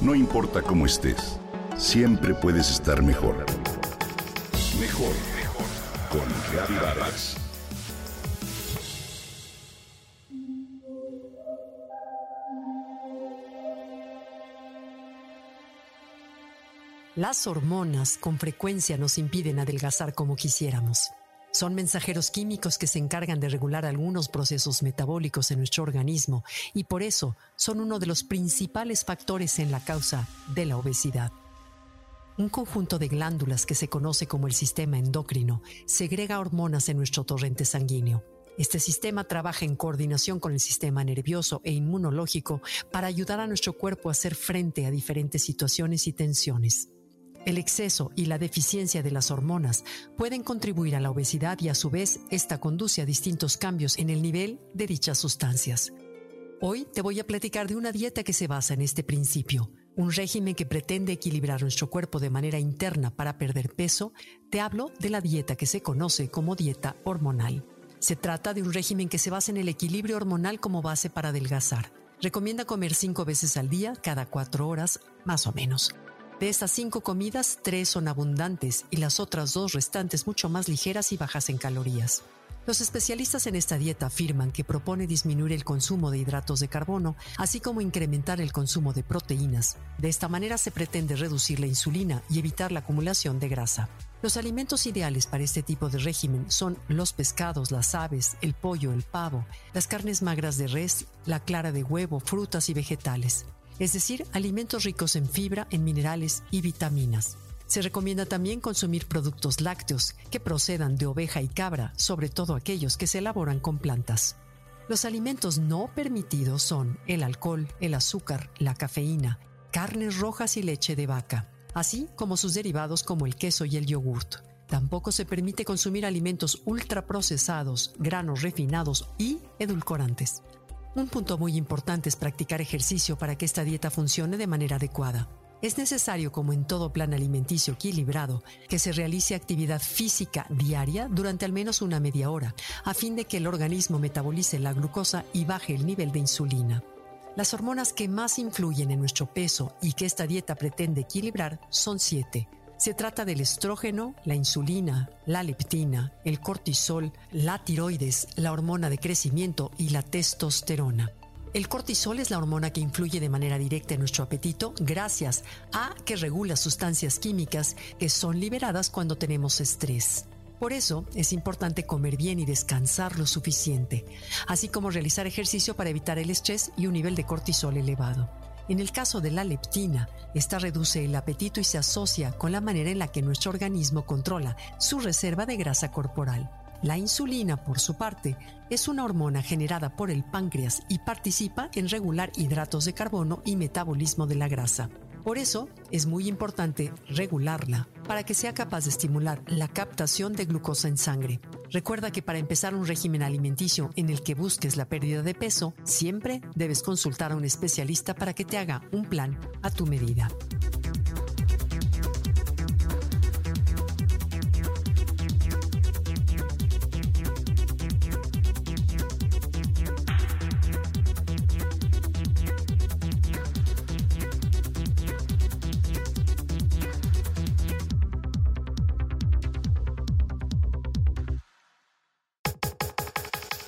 No importa cómo estés, siempre puedes estar mejor. Mejor, mejor. Con Vargas. Las hormonas con frecuencia nos impiden adelgazar como quisiéramos. Son mensajeros químicos que se encargan de regular algunos procesos metabólicos en nuestro organismo y por eso son uno de los principales factores en la causa de la obesidad. Un conjunto de glándulas que se conoce como el sistema endocrino segrega hormonas en nuestro torrente sanguíneo. Este sistema trabaja en coordinación con el sistema nervioso e inmunológico para ayudar a nuestro cuerpo a hacer frente a diferentes situaciones y tensiones. El exceso y la deficiencia de las hormonas pueden contribuir a la obesidad y a su vez esta conduce a distintos cambios en el nivel de dichas sustancias. Hoy te voy a platicar de una dieta que se basa en este principio, un régimen que pretende equilibrar nuestro cuerpo de manera interna para perder peso. Te hablo de la dieta que se conoce como dieta hormonal. Se trata de un régimen que se basa en el equilibrio hormonal como base para adelgazar. Recomienda comer cinco veces al día, cada cuatro horas, más o menos. De estas cinco comidas, tres son abundantes y las otras dos restantes mucho más ligeras y bajas en calorías. Los especialistas en esta dieta afirman que propone disminuir el consumo de hidratos de carbono, así como incrementar el consumo de proteínas. De esta manera se pretende reducir la insulina y evitar la acumulación de grasa. Los alimentos ideales para este tipo de régimen son los pescados, las aves, el pollo, el pavo, las carnes magras de res, la clara de huevo, frutas y vegetales es decir, alimentos ricos en fibra, en minerales y vitaminas. Se recomienda también consumir productos lácteos que procedan de oveja y cabra, sobre todo aquellos que se elaboran con plantas. Los alimentos no permitidos son el alcohol, el azúcar, la cafeína, carnes rojas y leche de vaca, así como sus derivados como el queso y el yogurt. Tampoco se permite consumir alimentos ultraprocesados, granos refinados y edulcorantes. Un punto muy importante es practicar ejercicio para que esta dieta funcione de manera adecuada. Es necesario, como en todo plan alimenticio equilibrado, que se realice actividad física diaria durante al menos una media hora, a fin de que el organismo metabolice la glucosa y baje el nivel de insulina. Las hormonas que más influyen en nuestro peso y que esta dieta pretende equilibrar son siete, se trata del estrógeno, la insulina, la leptina, el cortisol, la tiroides, la hormona de crecimiento y la testosterona. El cortisol es la hormona que influye de manera directa en nuestro apetito gracias a que regula sustancias químicas que son liberadas cuando tenemos estrés. Por eso es importante comer bien y descansar lo suficiente, así como realizar ejercicio para evitar el estrés y un nivel de cortisol elevado. En el caso de la leptina, esta reduce el apetito y se asocia con la manera en la que nuestro organismo controla su reserva de grasa corporal. La insulina, por su parte, es una hormona generada por el páncreas y participa en regular hidratos de carbono y metabolismo de la grasa. Por eso es muy importante regularla para que sea capaz de estimular la captación de glucosa en sangre. Recuerda que para empezar un régimen alimenticio en el que busques la pérdida de peso, siempre debes consultar a un especialista para que te haga un plan a tu medida.